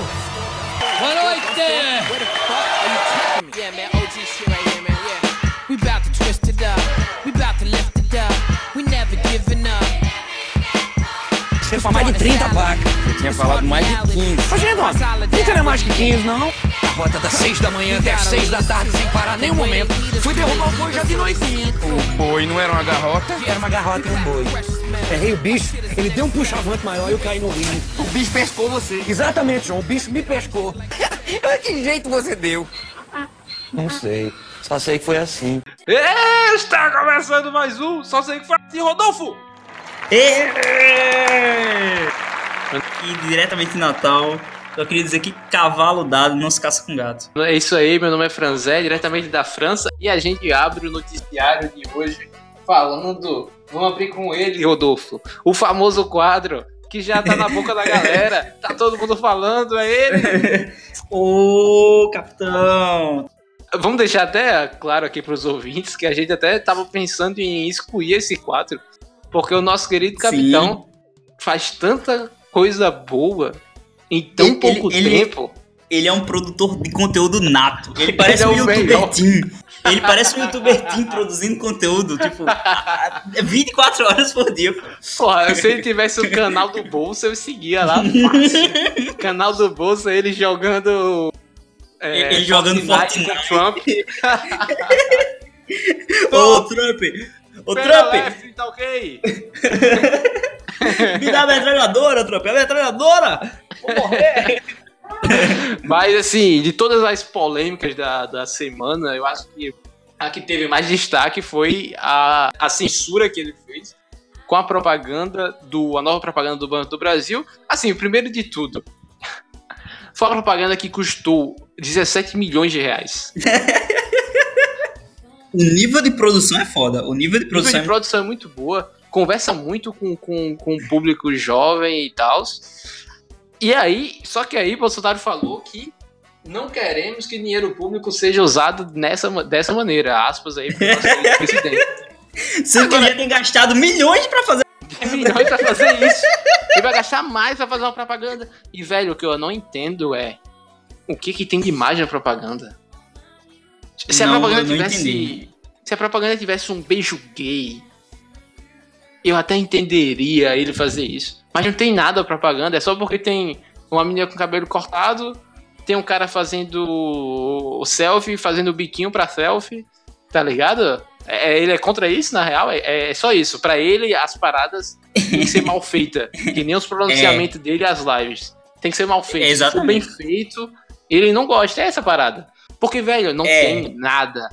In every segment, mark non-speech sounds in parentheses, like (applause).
Boa noite! Yeah, man, OG shit right here, man. Yeah. We bout to twist it up. We bout to lift it up. We never giving up. Você fala mais de 30 placas. Eu tinha falado mais de 15. Mas, Renato, 30 não é mais que 15, não. A rota das 6 da manhã até as 6 da tarde sem parar nenhum momento. Fui derrubar o boi já de noitinha. O boi não era uma garrota? Era uma garrota e um boi. Errei o bicho, ele deu um puxavante maior e eu caí no rio. O bicho pescou você. Exatamente, João, o bicho me pescou. (laughs) que jeito você deu? Não sei, só sei que foi assim. Está começando mais um, só sei que foi assim, Rodolfo! E diretamente de Natal, eu queria dizer que cavalo dado não se caça com gato. É isso aí, meu nome é Franzé, diretamente da França, e a gente abre o noticiário de hoje falando. Vamos abrir com ele, Rodolfo. O famoso quadro que já tá na boca da galera, tá todo mundo falando, é ele. (laughs) Ô, capitão! Vamos deixar até claro aqui pros ouvintes que a gente até tava pensando em excluir esse quadro, porque o nosso querido capitão faz tanta coisa boa em tão Ele- pouco ele- ele- tempo. Ele é um produtor de conteúdo nato. Ele (laughs) parece Ele é um youtuber. Ele parece um youtuber produzindo conteúdo, tipo, a- a- 24 horas por dia. Porra, se ele tivesse o canal do bolso, eu seguia lá fácil. canal do bolso, ele jogando. é, Ele jogando com Fortnite. Trump. (laughs) Ô, Trump! Ô, Trump! left, tá ok? (laughs) Me dá a metralhadora, Trump! A metralhadora! Vou morrer! (laughs) Mas assim, de todas as polêmicas da, da semana, eu acho que a que teve mais destaque foi a, a censura que ele fez com a propaganda do. a nova propaganda do Banco do Brasil. Assim, primeiro de tudo. (laughs) Foi uma propaganda que custou 17 milhões de reais. (laughs) O nível de produção é foda. O nível de O nível produção de produção é muito boa, conversa muito com, com, com o público jovem e tal. E aí, só que aí Bolsonaro falou que não queremos que dinheiro público seja usado nessa, dessa maneira. Aspas aí pro nosso (laughs) presidente. é. Sendo que ele tem gastado milhões pra fazer. milhões pra fazer isso. Ele vai gastar mais pra fazer uma propaganda. E, velho, o que eu não entendo é o que, que tem de imagem na propaganda. Se Não, a propaganda eu não tivesse. entendi. Se a propaganda tivesse um beijo gay, eu até entenderia ele fazer isso. Mas não tem nada a propaganda, é só porque tem uma menina com cabelo cortado, tem um cara fazendo o selfie, fazendo o biquinho pra selfie, tá ligado? É, ele é contra isso, na real? É, é só isso. Pra ele, as paradas tem que ser mal feita. (laughs) Que nem os pronunciamentos dele e as lives. Tem que ser mal feito. É, for bem exatamente. feito, ele não gosta. É essa parada. Porque, velho, não É. tem nada,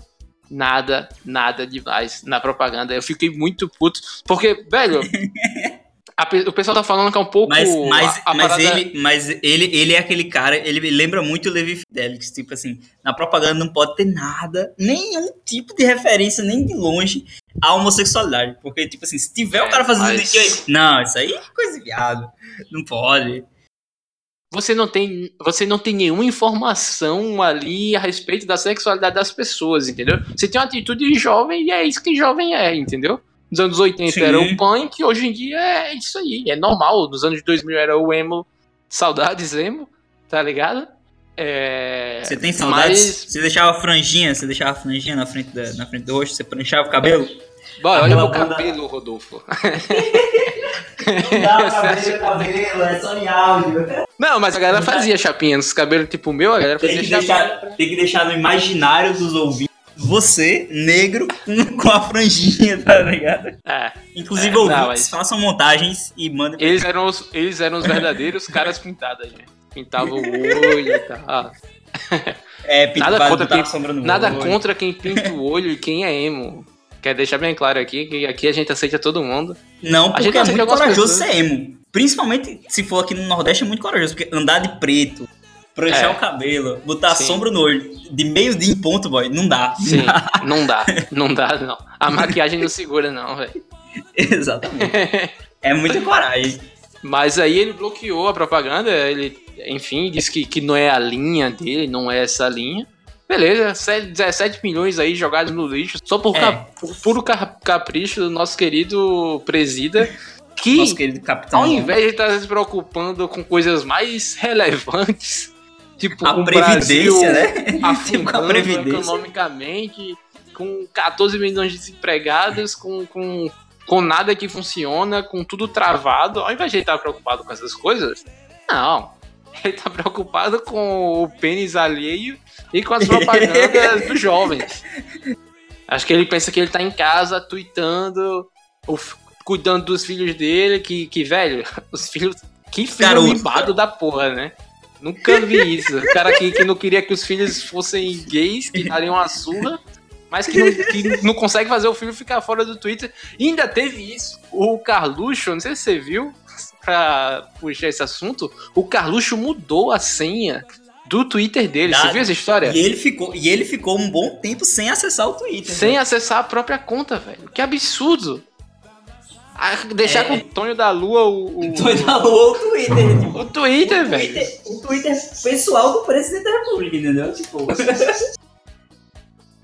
nada, nada demais na propaganda. Eu fiquei muito puto. Porque, velho, (laughs) a o pessoal tá falando que é um pouco. Mas, mas, a- a mas, parada- ele, mas ele, ele é aquele cara, ele lembra muito o Levi Fidelix. Tipo assim, na propaganda não pode ter nada, nenhum tipo de referência, nem de longe, à homossexualidade. Porque, tipo assim, se tiver o cara fazendo mas- isso aí. Não, isso aí é coisa de viado. Não pode. você não tem você não tem nenhuma informação ali a respeito da sexualidade das pessoas, entendeu? Você tem uma atitude jovem e é isso que jovem é, entendeu? Nos anos 80 Sim. era o punk, hoje em dia é isso aí, é normal. Nos anos 2000 era o emo, saudades emo, tá ligado? É, Você tem saudades? Mas, Você deixava franjinha, você deixava franjinha na frente, da, na frente do rosto, você pranchava o cabelo? Bora, olha meu bunda- cabelo, Rodolfo. (laughs) (laughs) cabelo, cabelo, é só em áudio. Não, mas a galera fazia chapinha nos cabelos tipo o meu, a galera Tem fazia que, chapinha. deixar, tem que deixar no imaginário dos ouvintes você, negro, (laughs) com- a franjinha, tá ligado? É, Inclusive, É, não, ouvintes, mas- façam montagens e mandem eles eram os, eles eram os verdadeiros (laughs) caras pintados, gente. Pintava o olho e tal. (laughs) É, Nada contra quem- a sombra no Nada olho. contra quem pinta o olho e quem é emo. Quer deixar bem claro aqui que aqui a gente aceita todo mundo. Não, A porque gente é muito corajoso pessoas. ser emo. Principalmente se for aqui no Nordeste, é muito corajoso. Porque andar de preto, pranchar É. o cabelo, botar Sim. sombra no olho, de meio dia em ponto, boy, não dá. Sim, não dá. (laughs) Não dá, não. A maquiagem não segura, não, velho. Exatamente. É muita coragem. Mas aí ele bloqueou a propaganda, ele, enfim, disse que, que não é a linha dele, não é essa linha. Beleza, se- 17 milhões aí jogados no lixo, só por, É. por puro ca- capricho do nosso querido presida. que, Nosso querido capitão. ao invés de estar se preocupando com coisas mais relevantes, tipo a previdência, Brasil né? (laughs) tipo a previdência. economicamente, com 14 milhões de desempregados, com, com, com nada que funciona, com tudo travado, ao invés de ele estar preocupado com essas coisas, não. (laughs) Ele tá preocupado com o pênis alheio e com as (laughs) propagandas dos jovens. Acho que ele pensa que ele tá em casa, tweetando, cuidando dos filhos dele, que, que velho, os filhos. Que filho Garoto. mimado da porra, né? Nunca vi isso. O cara que, que não queria que os filhos fossem gays, que dariam uma surra, mas que não, que não consegue fazer o filho ficar fora do Twitter. E ainda teve isso. O Carluxo, não sei se você viu, pra puxar esse assunto, o Carluxo mudou a senha do Twitter dele. Você viu essa história? E ele, ficou, e ele ficou um bom tempo sem acessar o Twitter. Sem né? acessar a própria conta, velho. Que absurdo. Ah, Deixar É. com o Tonho da Lua o, o, Foi na lua o Twitter. (laughs) Tipo, o Twitter, o, velho. Twitter, o Twitter pessoal do presidente da República, entendeu? Tipo. (laughs)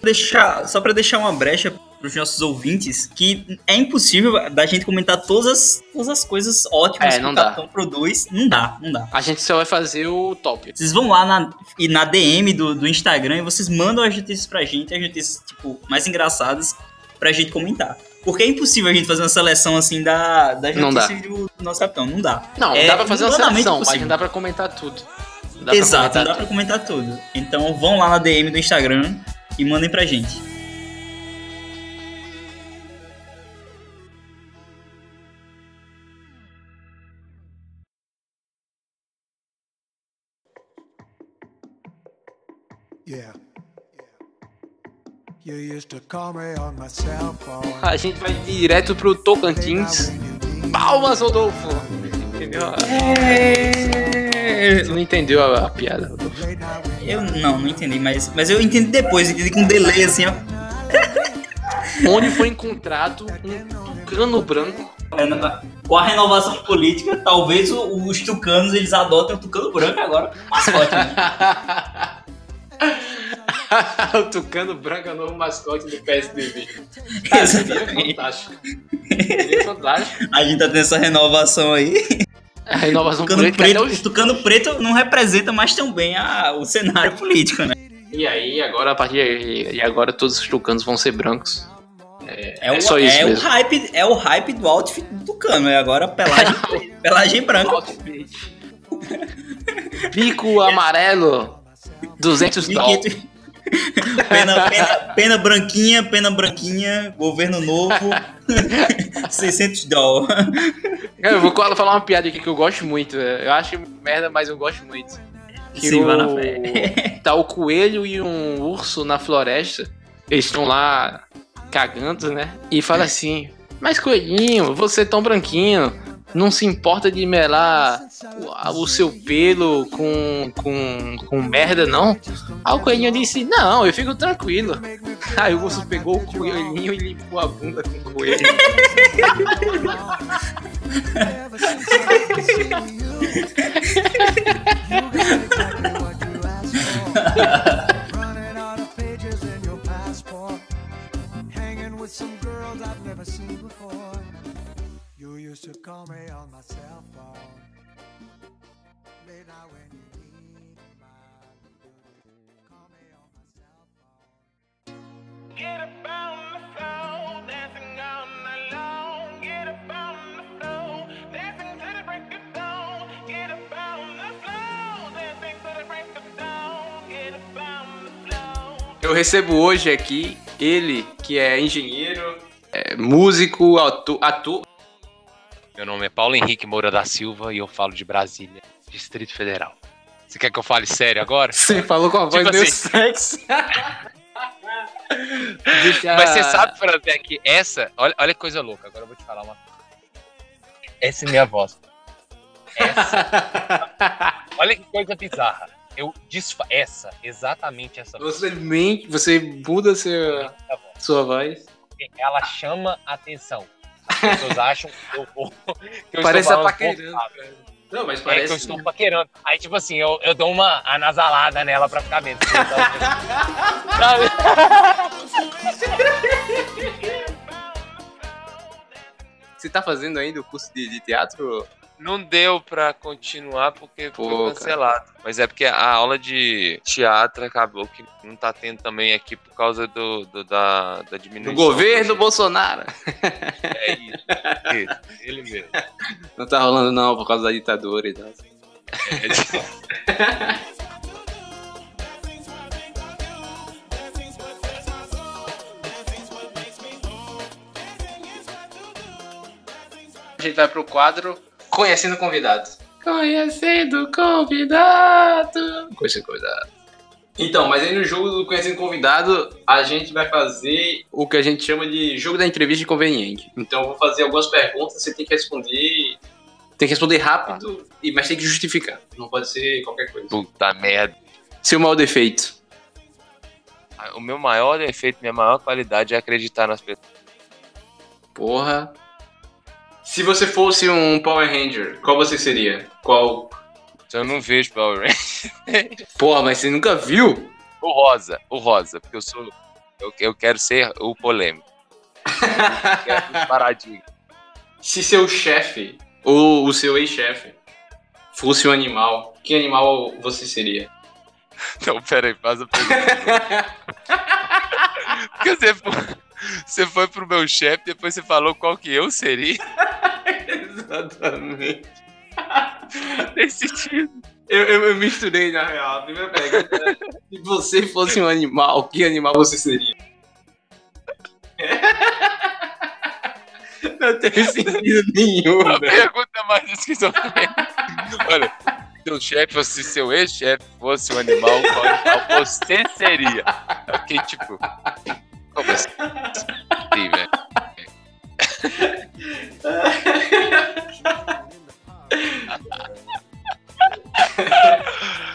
deixar, só pra deixar uma brecha pros nossos ouvintes, que é impossível da gente comentar todas as, todas as coisas ótimas É, que o dá. Capitão produz. Não dá, não dá. A gente só vai fazer o top. Vocês vão lá na, e na DM do, do Instagram e vocês mandam as notícias pra gente, as notícias, tipo, mais engraçadas pra gente comentar. Porque é impossível a gente fazer uma seleção assim da, das Não notícias do, do nosso capitão. Não dá. Não, É dá pra fazer uma seleção, mas impossível. não dá pra comentar tudo. Não dá Exato, pra não dá comentar pra comentar tudo. Então vão lá na DM do Instagram e mandem pra gente. Yeah. A gente vai direto pro Tocantins. Palmas, Rodolfo! Entendeu? Você não entendeu a, a piada, Rodolfo. Eu não, não entendi, mas, mas eu entendi depois, entendi com delay assim, ó. (laughs) Onde foi encontrado um tucano branco Com a renovação política, talvez os tucanos eles adotem o tucano branco agora mascote, né? (laughs) (laughs) o Tucano Branco é o novo mascote do PSDB. Cara, seria Exatamente. fantástico. Seria fantástico. A gente tá tendo essa renovação aí. A renovação Tucano política preto, o tucano preto não representa mais tão bem a- o cenário político, né? E aí, agora, a partir de, agora todos os tucanos vão ser brancos. É, o, só isso é o mesmo. hype, é o hype do outfit do tucano, é agora pelagem, (laughs) pelagem branca. Bico amarelo, 200 dólares. Pena, pena, pena branquinha, pena branquinha, governo novo, (laughs) 600 dólares. Eu vou falar uma piada aqui que eu gosto muito. Eu acho merda, mas eu gosto muito. Que Sim, o... na fé. Tá o coelho e um urso na floresta. Eles estão lá cagando, né? E fala assim: Mas coelhinho, você é tão branquinho, não se importa de melar o, o seu pelo com, com, com merda, não? Aí o coelhinho disse: Não, eu fico tranquilo. (laughs) Aí o urso pegou o coelhinho e limpou a bunda com o coelho. (laughs) With some girls I've never seen before. You used to call me on my cell phone. Late night when you need my call me on my cell phone. Get up on the floor, dancing all night long. Get up on the floor, dancing to the break of dawn. Get up on the floor, dancing to the break of dawn. Get up on the floor. Eu recebo hoje aqui ele, que é engenheiro, é músico, ator, ator. Meu nome é Paulo Henrique Moura da Silva e eu falo de Brasília, Distrito Federal. Você quer que eu fale sério agora? (laughs) Você falou com a voz Tipo meio assim. sexy. (laughs) Mas você sabe, Franzé, que essa. Olha, olha que coisa louca, agora eu vou te falar uma coisa. Essa é minha voz. Essa. (laughs) olha que coisa bizarra. Eu desfa... Essa, exatamente essa voz. Você mente, você muda seu, sua voz. Ela chama atenção. As pessoas acham que eu, vou- (laughs) que eu Parece estou falando paquerando. Não, mas É que eu parece. estou paquerando. Aí, tipo assim, eu, eu dou uma anasalada nela pra ficar menos. (laughs) Sabe? (laughs) Você tá fazendo ainda o curso de, de teatro? Não deu pra continuar porque Pô, foi cancelado. Mas é porque a aula de teatro acabou que não tá tendo também aqui por causa do, do- da, da Do diminuição. governo Bolsonaro. É isso. isso, Ele mesmo. Não tá rolando não, por causa da ditadura e tal. É, (laughs) A gente vai pro quadro Conhecendo Convidado. Conhecendo Convidado. Conhecendo Convidado. Então, mas aí no jogo do Conhecendo Convidado, a gente vai fazer o que a gente chama de jogo da entrevista inconveniente. Então, eu vou fazer algumas perguntas, você tem que responder. Tem que responder rápido, e mas tem que justificar. Não pode ser qualquer coisa. Puta merda. Seu maior defeito. O meu maior defeito, minha maior qualidade é acreditar nas pessoas. Porra. Se você fosse um Power Ranger, qual você seria? Qual? Eu não vejo Power Rangers. (laughs) Porra, mas você nunca viu? O rosa, o rosa, porque eu sou. Eu, eu quero ser o polêmico. Eu quero paradinho. (laughs) Se seu chefe, ou o seu ex-chefe, fosse um animal, que animal você seria? (laughs) Não, pera aí, faz a pergunta. Porque você foi, você foi pro meu chefe, depois você falou qual que eu seria. Exatamente. (laughs) Nesse sentido. Eu, eu, eu misturei na real. A primeira pergunta é, se você fosse um animal, que animal você seria? Não teve sentido nenhum, A velho. pergunta mais esquizofrênica. Olha, se seu chefe fosse seu ex-chefe, fosse um animal, qual animal você seria? Eu fiquei tipo. Como assim? Sim, velho.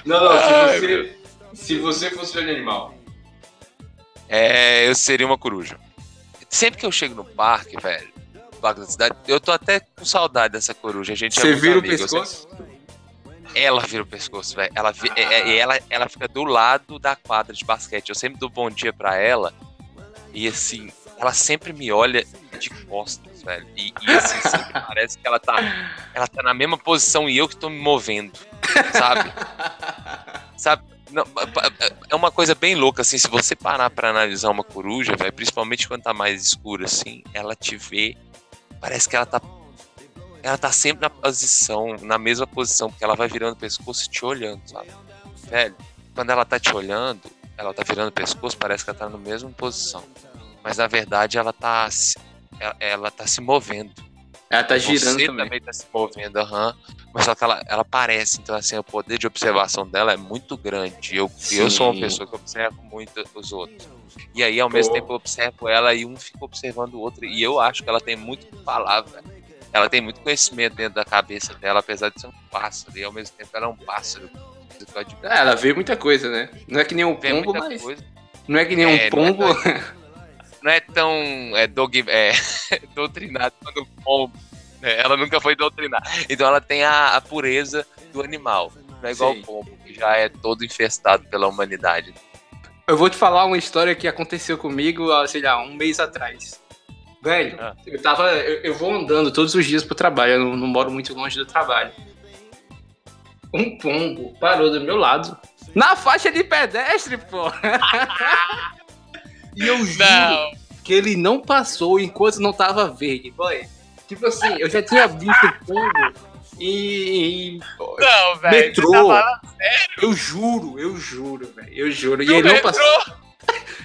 Não, não, Ai, se você, se você fosse um animal. É, eu seria uma coruja. Sempre que eu chego no parque, velho, no parque da cidade, eu tô até com saudade dessa coruja. A gente é Você muito vira o amigo, eu pescoço? Ela vira o pescoço, velho. Ela, vi- é- é- ela, ela fica do lado da quadra de basquete. Eu sempre dou bom dia pra ela. E assim, ela sempre me olha de costas, velho. E, e, assim, sempre (laughs) parece que ela tá, ela tá na mesma posição e eu que tô me movendo, sabe? (laughs) sabe? Não, é uma coisa bem louca, assim, se você parar pra analisar uma coruja, velho, principalmente quando tá mais escuro, assim, ela te vê, parece que ela tá ela tá sempre na posição, na mesma posição, porque ela vai virando o pescoço e te olhando, sabe? Velho, quando ela tá te olhando, ela tá virando o pescoço, parece que ela tá na mesma posição. Mas na verdade ela tá ela, ela tá se movendo. Ela tá girando Você também. também tá se movendo, aham. Mas só que ela, ela parece, então assim, o poder de observação dela é muito grande. Eu, eu sou uma pessoa que observo muito os outros. E aí, ao mesmo Pô. tempo, eu observo ela e um fica observando o outro. E eu acho que ela tem muito velho. Ela tem muito conhecimento dentro da cabeça dela, apesar de ser um pássaro. E ao mesmo tempo ela é um pássaro. É, ela vê muita coisa, né? Não é que nem um pombo, mas. coisa. Não é que nem É, um é pombo. (laughs) Não é tão é, dog, é, (laughs) doutrinado quanto o pombo. né? Ela nunca foi doutrinada. Então ela tem a, a pureza do animal. Não é igual Sim. o pombo, que já é todo infestado pela humanidade. Eu vou te falar uma história que aconteceu comigo, há, sei lá, um mês atrás. Velho, Ah. eu tava. Eu, eu vou andando todos os dias pro trabalho, eu não, não moro muito longe do trabalho. Um pombo parou do meu lado. Na faixa de pedestre, pô! (laughs) e eu juro que ele não passou enquanto não tava verde, boy. Tipo assim, eu já tinha visto o pombo e. e- Não, velho, você tá Eu juro, eu juro, velho. Eu juro. E ele não passou. (laughs)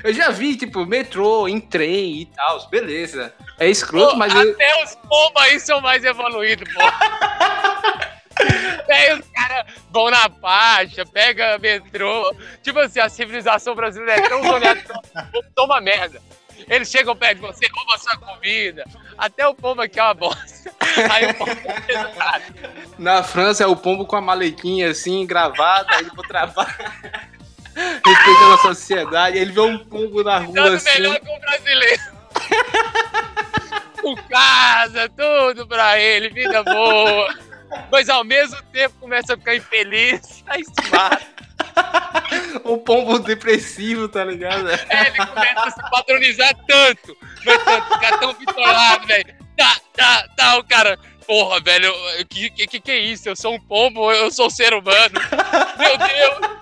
Eu já vi, tipo, metrô, em trem e tal, beleza. É escroto, mas eu, Até os pombos aí são mais evoluídos, pô. (laughs) Aí os caras vão na faixa, pega metrô. Tipo assim, a civilização brasileira é tão zoneada que o toma merda. Eles chegam perto de você, roubam sua comida. Até o pombo aqui é uma bosta. Aí o pombo é (laughs) pesado. na França é o pombo com a maletinha assim, gravada, aí pro trabalho. (laughs) Respeitando a sociedade. Ele vê um pombo na rua Dando assim. melhor que o brasileiro. Com casa, tudo pra ele, vida boa. Mas ao mesmo tempo começa a ficar infeliz. Aí se mata. Um pombo depressivo, tá ligado? É, ele começa a se padronizar tanto, mas tanto, ficar tão bitolado, velho. Tá, Tá, tá, o cara. Porra, velho, o que, que que é isso? Eu sou um pombo eu sou um ser humano? Meu Deus!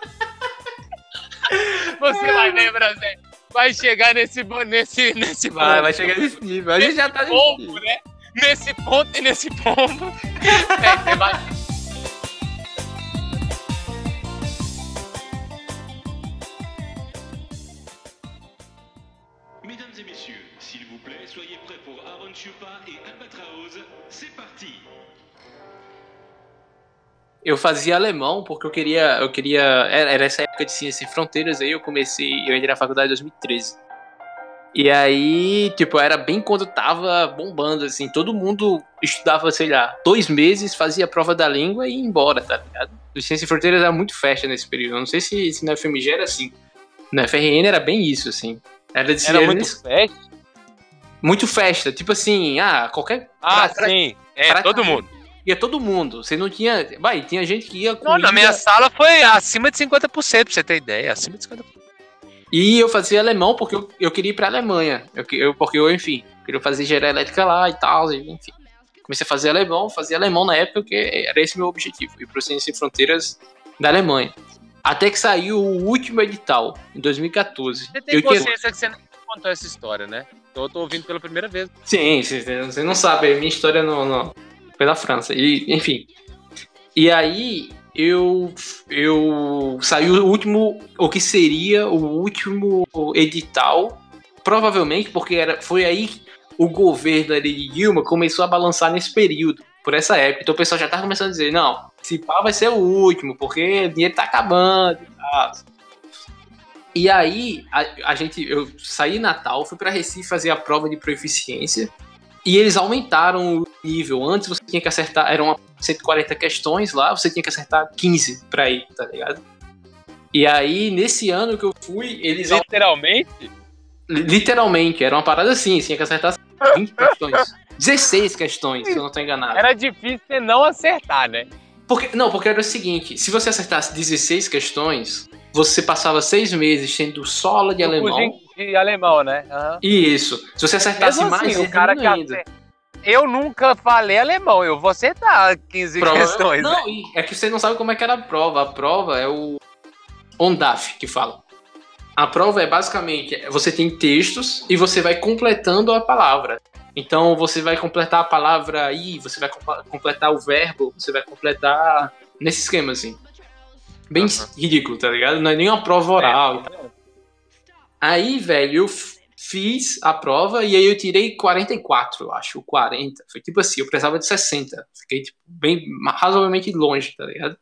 Você vai lembrar, Zé. Vai chegar nesse, nesse, nesse Vai, ponto. vai chegar nesse nível. A gente já tá nesse pombo, nível. né? Nesse ponto e nesse pombo. (laughs) É, você vai. Mesdames et messieurs, s'il vous plaît, soyez prêts pour Aaron Chupa et Albatraoz. C'est parti Eu fazia alemão porque eu queria. Eu queria. Era, era essa época de Ciência Sem Fronteiras, aí eu comecei. Eu entrei na faculdade em 2013. E aí, tipo, era bem quando tava bombando, assim. Todo mundo estudava, sei lá, dois meses, fazia a prova da língua e ia embora, tá ligado? O Ciência Sem Fronteiras era muito festa nesse período. Eu não sei se, se na FMG era assim. Na FRN era bem isso, assim. Era, de, Era muito nesse- festa. muito festa. Tipo assim, ah, qualquer. Ah, pra- pra- sim. É, pra- todo mundo. Ia todo mundo. Você não tinha. Vai, tinha gente que ia com. Não, na minha sala foi acima de 50%, pra você ter ideia. Acima de 50%. E eu fazia alemão porque eu, eu queria ir pra Alemanha. Eu, que- eu- porque eu, enfim, queria fazer engenharia elétrica lá e tal, enfim. Comecei a fazer alemão, fazia alemão na época, porque era esse meu objetivo, ir pro Ciência Sem Fronteiras da Alemanha. Até que saiu o último edital, em 2014. Você tem Eu que- consciência que você não contou essa história, né? Então eu tô ouvindo pela primeira vez. Sim, você, você não sabe, minha história não, foi na França. E, enfim. E aí eu eu saiu o último, o que seria o último edital, provavelmente porque era foi aí o governo de Dilma começou a balançar nesse período, por essa época. Então o pessoal já tava começando a dizer, não, se pá vai ser o último, porque o dinheiro tá acabando e tal. E aí, a, a gente, eu saí Natal, fui pra Recife fazer a prova de proficiência. E eles aumentaram o nível. Antes você tinha que acertar, eram 140 questões lá, você tinha que acertar 15 pra ir, tá ligado? E aí, nesse ano que eu fui, eles. Literalmente? Literalmente, era uma parada assim, tinha que acertar 20 questões. 16 questões, se eu não tô enganado. Era difícil você não acertar, né? Porque, não, porque era o seguinte: se você acertasse 16 questões, você passava seis meses tendo aula de alemão. De, de alemão, né? Aham. Isso. Se você acertasse Mesmo mais, assim, o cara acerta- Eu nunca falei alemão, eu vou acertar 15 Prova- questões. né? Não, e é que você não sabe como é que era a prova. A prova é o ONDAF que fala. A prova é basicamente, você tem textos e você vai completando a palavra. Então você vai completar a palavra i, você vai completar o verbo, você vai completar nesse esquema assim. Bem ridículo, tá ligado? Não é nem uma prova oral. tal. Aí, velho, eu fiz a prova e aí eu tirei 44, eu acho, ou 40. Foi tipo assim, eu precisava de 60. Fiquei tipo, bem razoavelmente longe, tá ligado?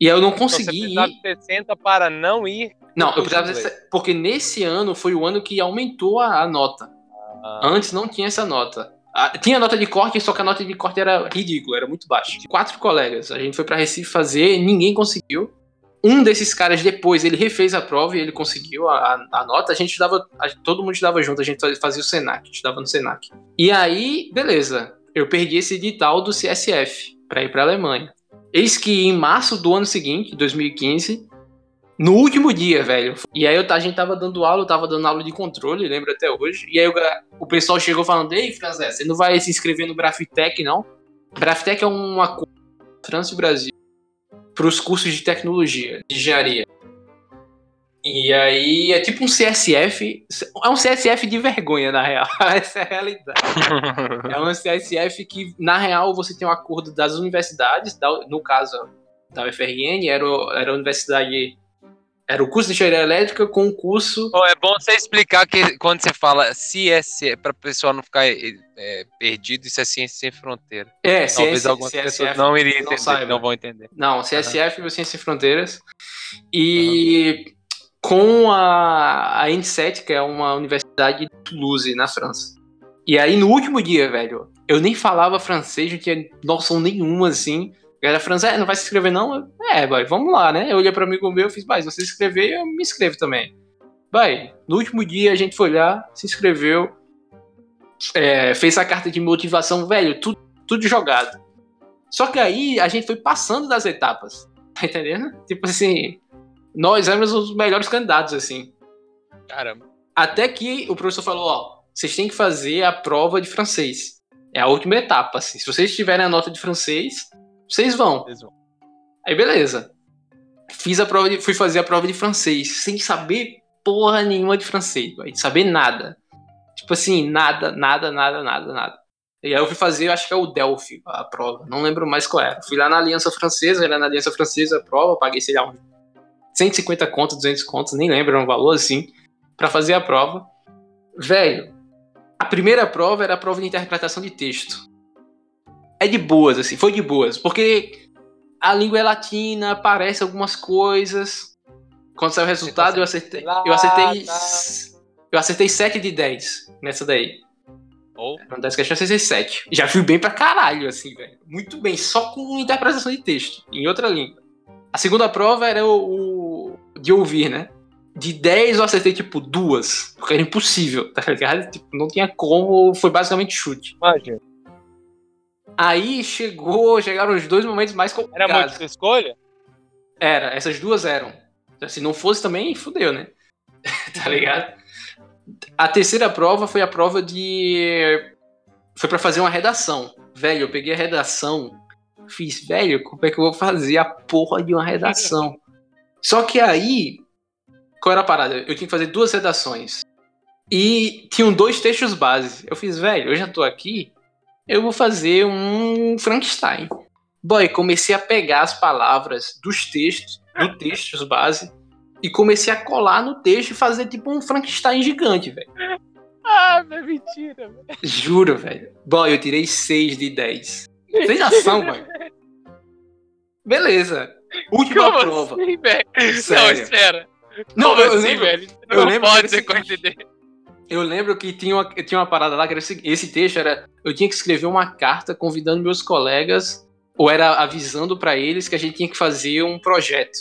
E aí eu não Então, você consegui precisava ir. de 60 para não ir. Não, eu precisava de de inglês. se- porque nesse ano foi o ano que aumentou a, a nota. Ah. Antes não tinha essa nota. Ah, tinha nota de corte, só que a nota de corte era ridícula, era muito baixa. Quatro colegas, a gente foi pra Recife fazer, ninguém conseguiu. Um desses caras depois, ele refez a prova e ele conseguiu a, a- a nota. A gente estudava, a- todo mundo estudava junto, a gente fazia o Senac, estudava no Senac. E aí, beleza, eu perdi esse edital do CSF pra ir pra Alemanha. Eis que em março do ano seguinte, 2015, no último dia, velho. E aí eu, a gente tava dando aula, eu tava dando aula de controle, lembro até hoje. E aí o, o pessoal chegou falando, ei, Franzé, você não vai se inscrever no Grafitec, não? Grafitec é um acordo entre França e Brasil para os cursos de tecnologia, de engenharia. E aí é tipo um CSF, é um CSF de vergonha, na real. (laughs) Essa é a realidade. É um CSF que, na real, você tem um acordo das universidades, da- no caso da UFRN, era, era a universidade. Era o curso de engenharia elétrica com o curso. Pô, é bom você explicar que quando você fala CSE, para o pessoal não ficar é, perdido, isso é ciência sem fronteira. É, Talvez algumas CSF pessoas não iriam não entender, não vão entender. Não, CSF e Ciência Sem Fronteiras. E com a, a N7, que é uma universidade de Toulouse, na França. E aí, no último dia, velho, eu nem falava francês, não tinha noção nenhuma, assim. A galera francesa, é, não vai se inscrever não? É, vai, vamos lá, né? Eu olhei para amigo meu e fiz, vai, se você se inscrever, eu me inscrevo também. Vai, no último dia a gente foi lá, se inscreveu, é, fez a carta de motivação, velho, tudo, tudo jogado. Só que aí a gente foi passando das etapas, tá entendendo? Tipo assim, nós éramos os melhores candidatos, assim. Caramba. Até que o professor falou, ó, vocês têm que fazer a prova de francês. É a última etapa, assim. Se vocês tiverem a nota de francês, vocês vão. Vocês vão. Aí beleza. Fiz a prova de, fui fazer a prova de francês sem saber porra nenhuma de francês, vai saber nada. Tipo assim, nada, nada, nada, nada, nada. E aí eu fui fazer, acho que é o Delphi, a prova. Não lembro mais qual era. Fui lá na Aliança Francesa, era na Aliança Francesa a prova, paguei, sei lá, uns 150 contos, 200 contos, nem lembro, era um valor assim, pra fazer a prova. Velho, a primeira prova era a prova de interpretação de texto. É de boas, assim, foi de boas, porque a língua é latina, aparece algumas coisas. Quando saiu o resultado, eu acertei. Eu acertei. Eu acertei 7 de 10 nessa daí. Ou Uma das questões eu acertei 7. Já fui bem pra caralho, assim, velho. Muito bem, só com interpretação de texto, em outra língua. A segunda prova era o, o de ouvir, né? De 10 eu acertei, tipo, duas. Porque era impossível, tá ligado? Tipo, não tinha como, foi basicamente chute. imagina. Aí chegou, chegaram os dois momentos mais Era complicados. múltipla escolha? Era, essas duas eram. Se não fosse também, fudeu, né? (laughs) tá ligado? A terceira prova foi a prova de. Foi pra fazer uma redação. Velho, eu peguei a redação. Fiz, velho, como é que eu vou fazer a porra de uma redação? (laughs) Só que aí. Qual era a parada? Eu tinha que fazer duas redações. E tinham dois textos base. Eu fiz, velho, eu já tô aqui. Eu vou fazer um Frankenstein. Boy, comecei a pegar as palavras dos textos, do (laughs) textos base, e comecei a colar no texto e fazer tipo um Frankenstein gigante, velho. Ah, é mentira, velho. Juro, velho. Boy, eu tirei 6 de 10. Sem ação, boy. Beleza. Última Como prova. assim, velho? Não, Sério. espera. Não, Como eu, eu assim, lembro, velho? eu Não lembro que pode ser coincidência. Eu lembro que tinha uma, tinha uma parada lá que era esse texto era. Eu tinha que escrever uma carta convidando meus colegas, ou era avisando pra eles que a gente tinha que fazer um projeto.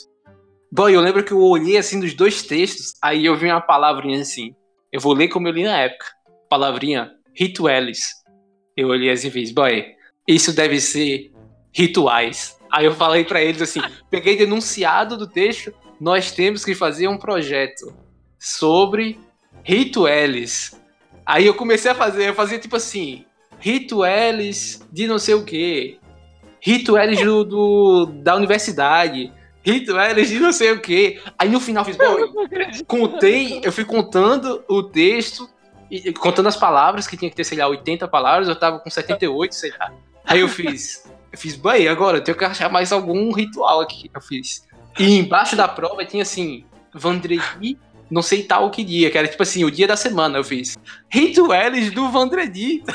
Boy, eu lembro que eu olhei assim dos dois textos, aí eu vi uma palavrinha assim. Eu vou ler como eu li na época. Palavrinha, rituales. Eu olhei assim e fiz, boy, isso deve ser rituais. Aí eu falei pra eles assim, (laughs) peguei denunciado do texto, nós temos que fazer um projeto sobre rituales. Aí eu comecei a fazer, eu fazia tipo assim, rituales de não sei o que, rituales do, do- da universidade, rituales de não sei o que. Aí no final eu fiz, "Boy, contei, eu fui contando o texto, e, contando as palavras, que tinha que ter, sei lá, 80 palavras, eu tava com 78, sei lá. Aí eu fiz, eu fiz, bem, agora eu tenho que achar mais algum ritual aqui. Eu fiz. E embaixo da prova tinha assim, Vendredi, não sei tal que dia, que era tipo assim, o dia da semana, eu fiz. Rituais do Vendredi. (laughs)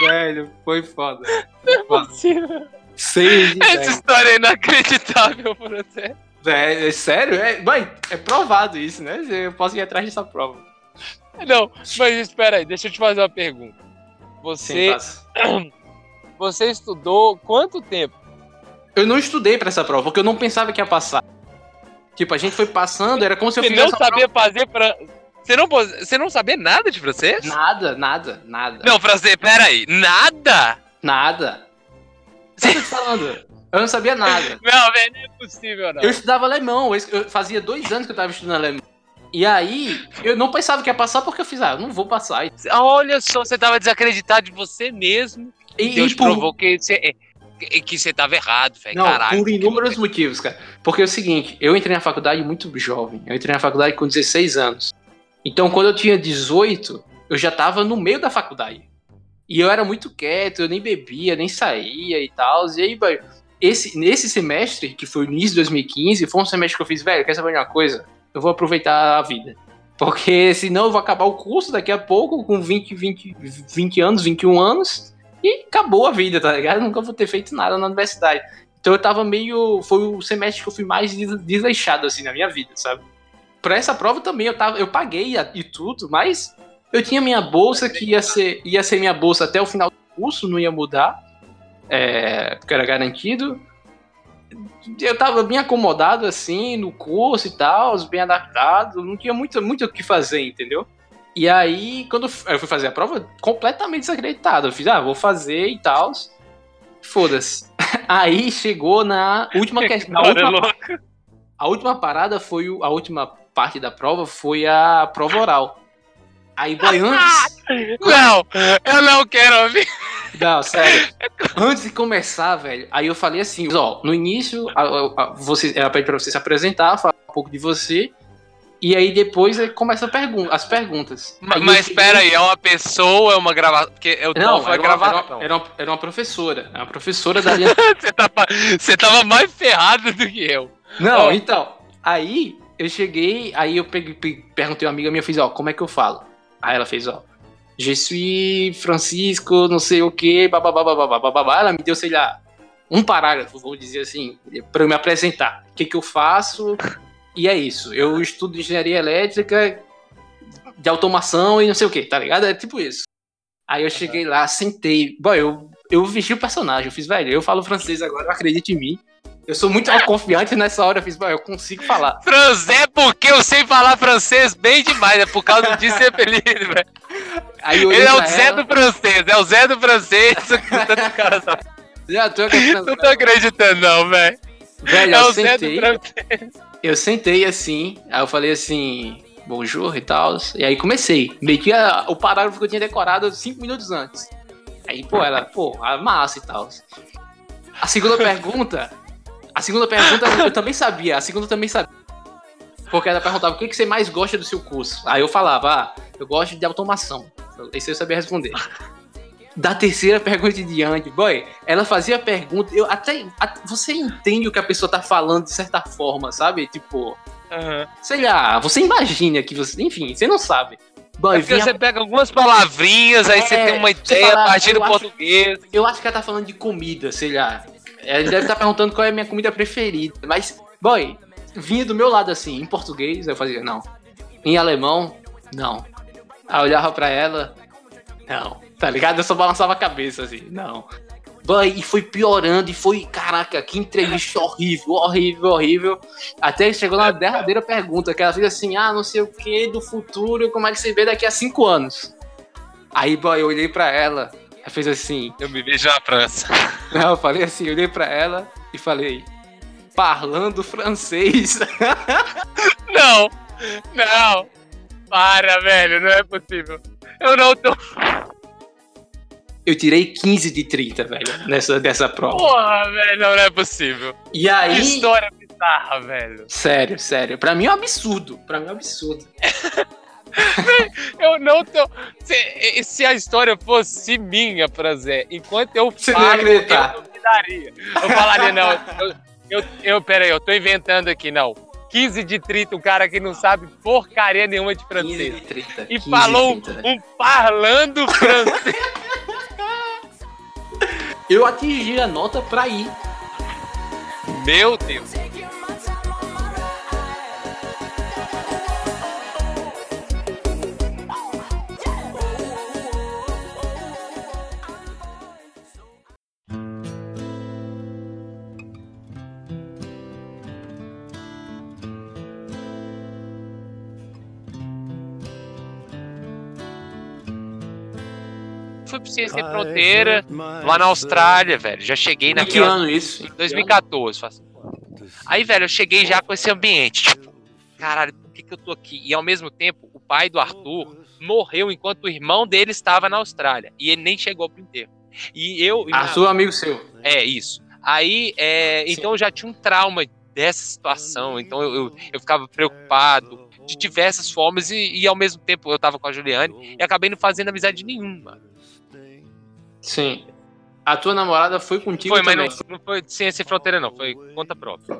Velho, foi foda. Possível. Seis de Essa dez. história é inacreditável você. É, é sério? É, mãe, é provado isso, né? Eu posso ir atrás dessa prova. Não, mas espera aí, deixa eu te fazer uma pergunta. Sim, Você, passa. (clears throat) você estudou quanto tempo? Eu não estudei pra essa prova, porque eu não pensava que ia passar. Tipo, a gente foi passando, era como se eu Você fizesse não a sabia fazer pra. Você não, você não sabia nada de francês? prova. Nada, nada, nada. Não, francês, pera aí. Nada? Nada. Tô te falando? Eu não sabia nada. (laughs) Não, velho, não é possível, não. Eu estudava alemão, eu fazia dois anos que eu tava estudando alemão. E aí, eu não pensava que ia passar porque eu fiz, ah, eu não vou passar. E, Olha só, você tava desacreditado de você mesmo. e Deus por- provou que você, que, que você tava errado, velho. Caralho. por inúmeros motivos, cara. Porque é o seguinte, eu entrei na faculdade muito jovem. Eu entrei na faculdade com 16 anos. Então, quando eu tinha 18, eu já tava no meio da faculdade. E eu era muito quieto, eu nem bebia, nem saía e tal. E aí, velho, esse, nesse semestre, que foi o início de 2015, foi um semestre que eu fiz, velho, quer saber de uma coisa? Eu vou aproveitar a vida. Porque senão eu vou acabar o curso daqui a pouco, com 20, 20, 20 anos, 21 anos, e acabou a vida, tá ligado? Nunca vou ter feito nada na universidade. Então eu tava meio. Foi o semestre que eu fui mais des- desleixado, assim, na minha vida, sabe? Pra essa prova também eu tava. Eu paguei a- e tudo, mas eu tinha minha bolsa que ia ser, ia ser minha bolsa até o final do curso, não ia mudar. É, porque era garantido. Eu tava bem acomodado, assim, no curso e tal, bem adaptado, não tinha muito, muito o que fazer, entendeu? E aí, quando eu fui- fazer a prova, completamente desacreditado. Eu fiz, ah, vou fazer e tal. Foda-se. (laughs) Aí chegou na última questão. (laughs) na Cara, última a última parada foi o, a última parte da prova foi a prova oral. Aí, boy, antes. (laughs) Não, eu não quero ouvir. Não, sério. Antes de começar, velho, aí eu falei assim, ó, no início, a, a- a- você, ela pede pra você se apresentar, falar um pouco de você, e aí depois aí começa pergun as perguntas. Ma- Aí Mas espera aí, é uma pessoa, é uma gravação? Porque eu Não, foi era uma, era, uma, era, uma, era uma professora, é uma professora da. (laughs) Você tava, você tava mais ferrado do que eu. Não, Ó. então, aí eu cheguei, aí eu peguei, pe- perguntei a uma amiga minha, fiz, ó, como é que eu falo? Aí ela fez, ó, Je suis Francisco, não sei o que, bababá, ela me deu, sei lá, um parágrafo, vou dizer assim, pra eu me apresentar. O que que eu faço? E é isso, eu estudo engenharia elétrica, de automação e não sei o que, tá ligado? É tipo isso. Aí eu cheguei lá, sentei, bom, eu, eu vesti o personagem, eu fiz, velho, eu falo francês agora, acredite em mim. Eu sou muito confiante nessa hora, eu fiz, "Bom, eu consigo falar. Franzé, porque eu sei falar francês bem demais. É por causa disso é feliz, velho. Ele é o Zé ela- do francês, é o Zé do francês. (laughs) Tanto cara. Já tô acreditando. Não tô acreditando, não, velho. Velho, É eu o Zé do sentei, francês. Eu sentei assim, aí eu falei assim, bonjour e tal, e aí comecei. Meio que a- o parágrafo que eu tinha decorado cinco minutos antes. Aí, pô, ela, pô, a massa e tal. A segunda (laughs) pergunta, a segunda pergunta eu também sabia, a segunda eu também sabia. Porque ela perguntava o que, que você mais gosta do seu curso. Aí eu falava, ah, eu gosto de automação. Esse eu sabia responder. Da terceira pergunta em diante, boy, ela fazia a pergunta, eu até, a- você entende o que a pessoa tá falando de certa forma, sabe? Tipo, sei lá, você imagina que você, enfim, você não sabe. Boy, É porque vinha- você pega algumas palavrinhas, aí você É, tem uma você ideia fala, a partir do português. Eu acho que ela tá falando de comida, sei lá. Ela deve estar perguntando qual é a minha comida preferida. Mas, boy, vinha do meu lado assim, em português, eu fazia, não. Em alemão, não. Aí eu olhava pra ela, não. (laughs) Tá ligado? Eu só balançava a cabeça assim, não. E foi piorando, e foi, caraca, que entrevista horrível, horrível, horrível. Até chegou na derradeira pergunta, que ela fez assim, ah, não sei o que do futuro, como é que você vê daqui a cinco anos. Aí, boy, eu olhei pra ela, ela fez assim, Eu me vejo na França. (laughs) não, eu falei assim, eu olhei pra ela e falei, parlando francês. (laughs) Não, não. Para, velho, não é possível. Eu não tô. Eu tirei 15 de 30, velho, nessa, dessa prova. Porra, velho, não, não é possível. E Que aí, história bizarra, velho. sério, sério, pra mim é um absurdo, pra mim é um absurdo. (laughs) Eu não tô. Se, se a história fosse minha, Franzé, enquanto eu Você não falo, acreditar. eu duvidaria. Eu falaria, não. Eu, eu, eu, pera aí, eu tô inventando aqui, não. 15 de 30, um cara que não sabe porcaria nenhuma de 15 francês. de 30. E 15 falou de 30, um, um parlando francês. (laughs) Eu atingi a nota pra ir. Meu Deus. Ciência Sem Fronteira, lá na Austrália, velho. Já cheguei Em que ano isso? Em 2014, faz cinco anos. Aí, velho, eu cheguei já com esse ambiente, tipo, caralho, por que, que eu tô aqui? E ao mesmo tempo, o pai do Arthur morreu enquanto o irmão dele estava na Austrália. E ele nem chegou pro enterro. E eu. e Arthur, é amigo seu. é, isso. Aí, é, então eu já tinha um trauma dessa situação, então eu, eu, eu ficava preocupado de diversas formas e, e ao mesmo tempo eu tava com a Juliane e acabei não fazendo amizade nenhuma. Sim. A tua namorada foi contigo Foi, mas também. não, não foi ciência e fronteira, não, foi conta própria.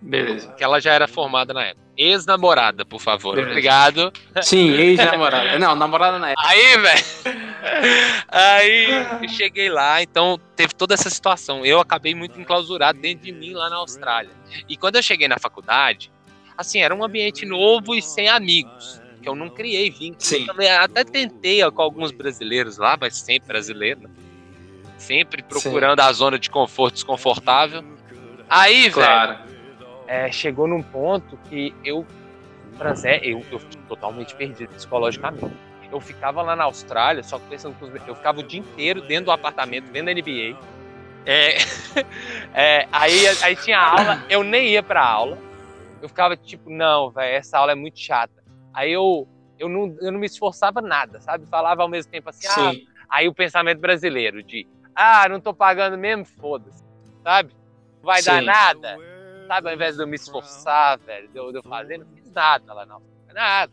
Beleza. Que ela já era formada na época. Ex-namorada, por favor. Beleza. Obrigado. Sim, ex-namorada. (laughs) Não, namorada na época. Aí, velho. Aí cheguei lá, então teve toda essa situação. Eu acabei muito enclausurado dentro de mim lá na Austrália. E quando eu cheguei na faculdade, assim, era um ambiente novo e sem amigos. Que eu não criei vínculos. Sim. Eu também até tentei com alguns brasileiros lá, mas sempre brasileiro. né? Sempre procurando a zona de conforto desconfortável. Aí, velho Claro. é, chegou num ponto que eu, Franzé, eu, eu fiquei totalmente perdido psicologicamente. Eu ficava lá na Austrália, só pensando com os. Eu ficava o dia inteiro dentro do apartamento, vendo a NBA. É, (laughs) é, aí, aí tinha aula, eu nem ia pra aula. Eu ficava tipo, não, velho, essa aula é muito chata. Aí eu, Eu não, eu não me esforçava nada, sabe? Falava ao mesmo tempo assim, ah, Sim. aí o pensamento brasileiro de, ah, não tô pagando mesmo, foda-se, sabe? Não vai dar Sim. nada, sabe? Ao invés de eu me esforçar, velho, de eu, de eu fazer, não fiz nada lá não, nada.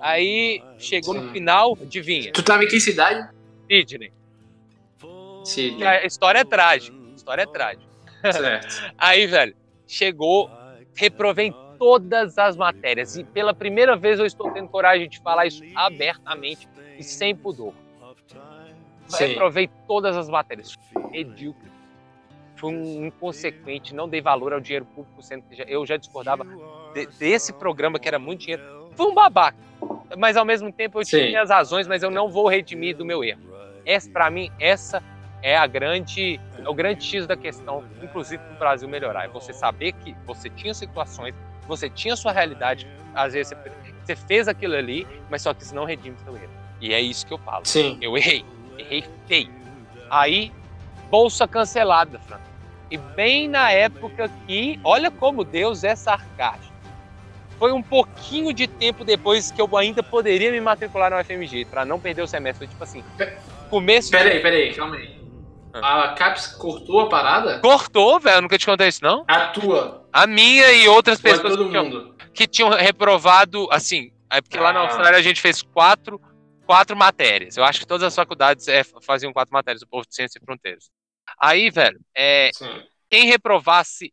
Aí chegou no final, adivinha, Tu tava em que cidade? Sidney. Sidney. A história é trágica, a história é trágica. Certo. (laughs) Aí, velho, chegou, reprovei todas as matérias. E pela primeira vez eu estou tendo coragem de falar isso abertamente e sem pudor. Sim. Reprovei todas as matérias. Medíocre. Fui um inconsequente, não dei valor ao dinheiro público, sendo que eu já discordava de- desse programa que era muito dinheiro. Fui um babaca. Mas ao mesmo tempo eu tinha Sim. minhas razões, mas eu não vou redimir do meu erro. Essa, para mim, essa é a grande, é o grande X da questão, inclusive para o Brasil melhorar. É você saber que você tinha situações, você tinha sua realidade, às vezes você, você fez aquilo ali, mas só que isso não redime seu erro. E é isso que eu falo. Sim. Eu errei, errei feio. Aí, bolsa cancelada, Fran. E bem na época que, olha como Deus é sarcástico. Foi um pouquinho de tempo depois que eu ainda poderia me matricular no FMG, para não perder o semestre. Foi tipo assim, começo Peraí, peraí, calma aí. A CAPES cortou a parada? Cortou, velho, eu nunca te contei isso, não? A tua. A minha e outras Foi pessoas todo que tinham, mundo. que tinham reprovado, assim, é porque lá na Ah. Austrália a gente fez quatro, quatro matérias. Eu acho que todas as faculdades é, faziam quatro matérias, o povo de Ciências e Fronteiras. Aí, velho, é, quem reprovasse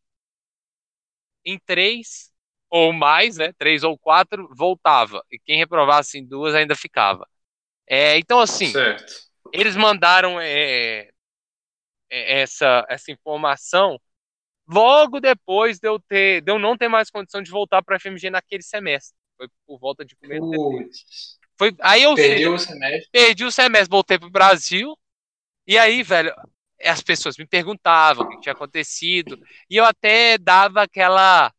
em três ou mais, né, três ou quatro, voltava. E quem reprovasse em duas ainda ficava. É, então, assim, Certo. eles mandaram é, essa, essa informação logo depois de eu, ter, de eu não ter mais condição de voltar para a FMG naquele semestre. Foi por volta de. Putz. Foi, aí eu Perdeu o semestre. perdi o semestre, voltei pro Brasil. E aí, velho, as pessoas me perguntavam o que tinha acontecido. E eu até dava aquela.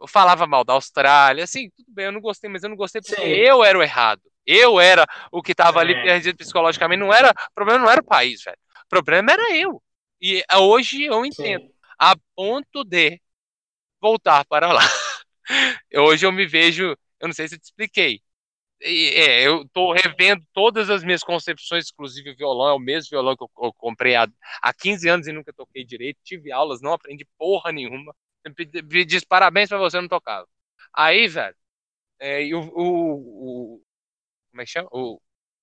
Eu falava mal da Austrália. Assim, tudo bem, eu não gostei, mas eu não gostei porque Sim. eu era o errado. Eu era o que tava ali É. perdido psicologicamente. Não era, o problema não era o país, velho. O problema era eu. E eh, hoje eu entendo. Sim. A ponto de voltar para lá. (laughs) Hoje eu me vejo. Eu não sei se eu te expliquei. E, é, eu tô revendo todas as minhas concepções, inclusive o violão, é o mesmo violão que eu, eu comprei há, há 15 anos e nunca toquei direito. Tive aulas, não aprendi porra nenhuma. Pedi- Diz parabéns pra você, não tocava. Aí, velho, é, o, o, o- Como é que chama? O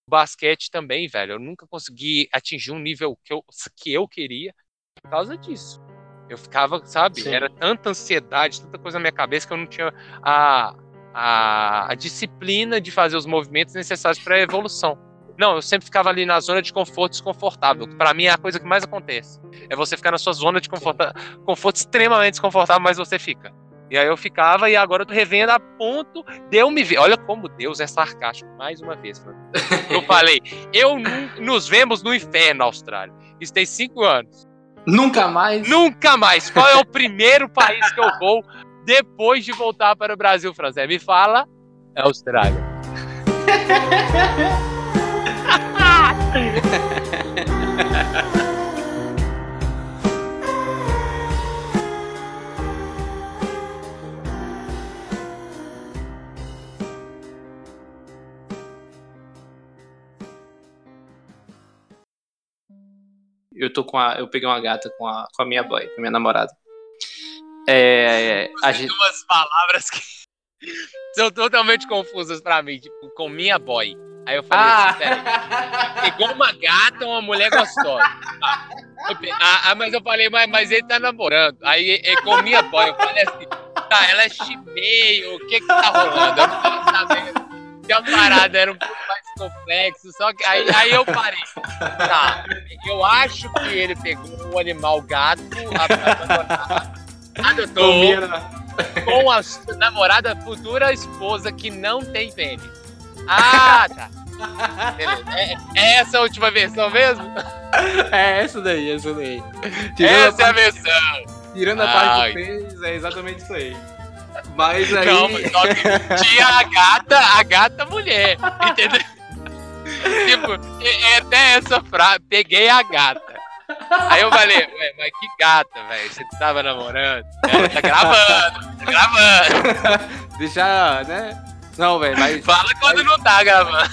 basquete também, velho. Eu nunca consegui atingir um nível que eu, que eu queria por causa disso. Eu ficava, sabe? Sim. Era tanta ansiedade, tanta coisa na minha cabeça que eu não tinha a, a, a disciplina de fazer os movimentos necessários para a evolução. Não, eu sempre ficava ali na zona de conforto desconfortável. Pra mim é a coisa que mais acontece. É você ficar na sua zona de conforto, conforto extremamente desconfortável, mas você fica. E aí eu ficava e agora eu tô revendo a ponto de eu me ver. Olha como Deus é sarcástico, mais uma vez. (laughs) Eu falei, eu nos vemos no inferno, Austrália. Isso tem cinco anos. Nunca mais. Nunca mais. Qual é o primeiro país que eu vou depois de voltar para o Brasil, Franzé? Me fala. É Austrália. (laughs) Eu tô com a. Eu peguei uma gata com a, com a minha boy, com a minha namorada. É. A gente, Duas palavras que (laughs) são totalmente confusas pra mim, tipo, com minha boy. Aí eu falei Ah! assim, peraí, pegou uma gata uma mulher gostosa? Ah, eu ah, ah, mas eu falei, mas, mas ele tá namorando. Aí é com minha boy, eu falei assim, tá, ela é chimeio, o que que tá rolando? Eu não tava sabendo. Se a parada era um pouco mais complexo, só que aí, aí eu parei. Tá, eu acho que ele pegou um animal gato, abandonado, adotou com a sua namorada futura esposa que não tem pênis. Ah, tá. Beleza. É, é essa a última versão mesmo? É essa daí, essa daí. Tirando, essa é a, versão. tirando a parte Ai. que fez, é exatamente isso aí. Mas aí. Não, mas só que tinha a gata, a gata mulher. Entendeu? (laughs) tipo, é é até essa frase. Peguei a gata. Aí eu falei, ué, mas que gata, velho? Você tava namorando? Ela tá (laughs) gravando, tá gravando. (laughs) Deixar, né? Não, velho, mas. Fala quando não tá gravando.